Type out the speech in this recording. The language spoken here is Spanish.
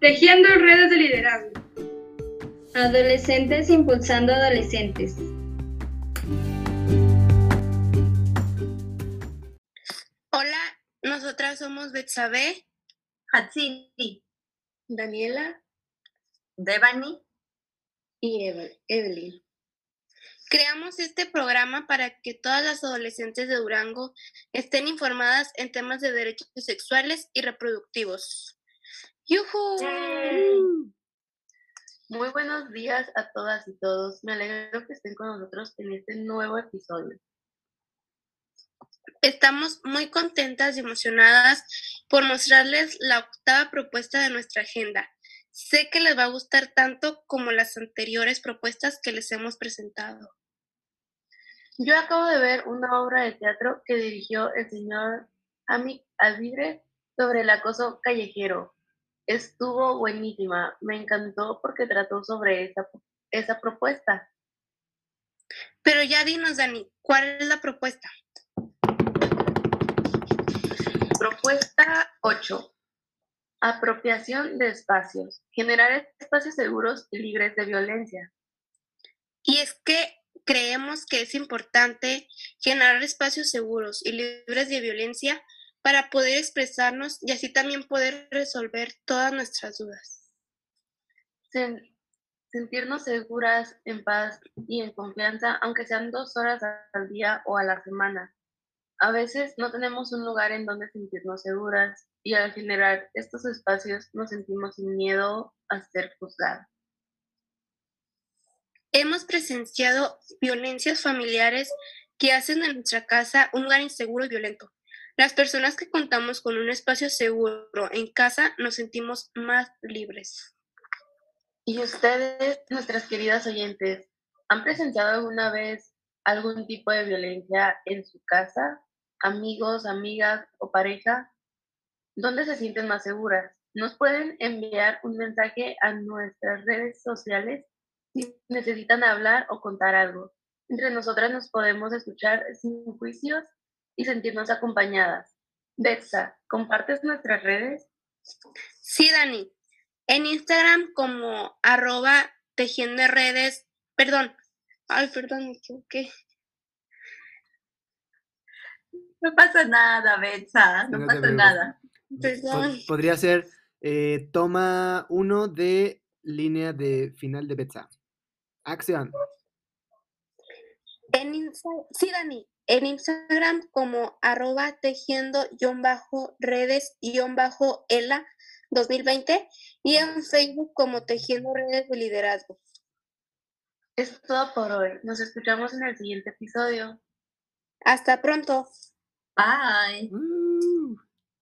Tejiendo redes de liderazgo. Adolescentes impulsando adolescentes. Hola, nosotras somos Betsabe, Hatsini, Daniela Devani y Evelyn. Creamos este programa para que todas las adolescentes de Durango estén informadas en temas de derechos sexuales y reproductivos. ¡Yuhu! Muy buenos días a todas y todos. Me alegro que estén con nosotros en este nuevo episodio. Estamos muy contentas y emocionadas por mostrarles la octava propuesta de nuestra agenda. Sé que les va a gustar tanto como las anteriores propuestas que les hemos presentado. Yo acabo de ver una obra de teatro que dirigió el señor Amik Alvidre sobre el acoso callejero. Estuvo buenísima, me encantó porque trató sobre esa, esa propuesta. Pero ya dinos, Dani, ¿cuál es la propuesta? Propuesta 8. Apropiación de espacios. Generar espacios seguros y libres de violencia. Y es que creemos que es importante generar espacios seguros y libres de violencia para poder expresarnos y así también poder resolver todas nuestras dudas. Sentirnos seguras, en paz y en confianza, aunque sean dos horas al día o a la semana. A veces no tenemos un lugar en donde sentirnos seguras y al generar estos espacios nos sentimos sin miedo a ser juzgadas. Hemos presenciado violencias familiares que hacen de nuestra casa un lugar inseguro y violento. Las personas que contamos con un espacio seguro en casa nos sentimos más libres. ¿Y ustedes, nuestras queridas oyentes, han presenciado alguna vez algún tipo de violencia en su casa? Amigos, amigas o pareja? ¿Dónde se sienten más seguras? Nos pueden enviar un mensaje a nuestras redes sociales si necesitan hablar o contar algo. Entre nosotras nos podemos escuchar sin juicios y sentirnos acompañadas. Betsa, ¿compartes nuestras redes? Sí, Dani. En Instagram como arroba tejiendo redes, perdón, ay, perdón, me equivoqué. No pasa nada, Betsa, no, pasa nada. Perdón. Podría ser eh, toma uno de línea de final de Betsa. Acción. En sí, Dani, en Instagram como arroba tejiendo-redes-ela 2020 y en Facebook como Tejiendo Redes de Liderazgo. Es todo por hoy. Nos escuchamos en el siguiente episodio. Hasta pronto. Bye.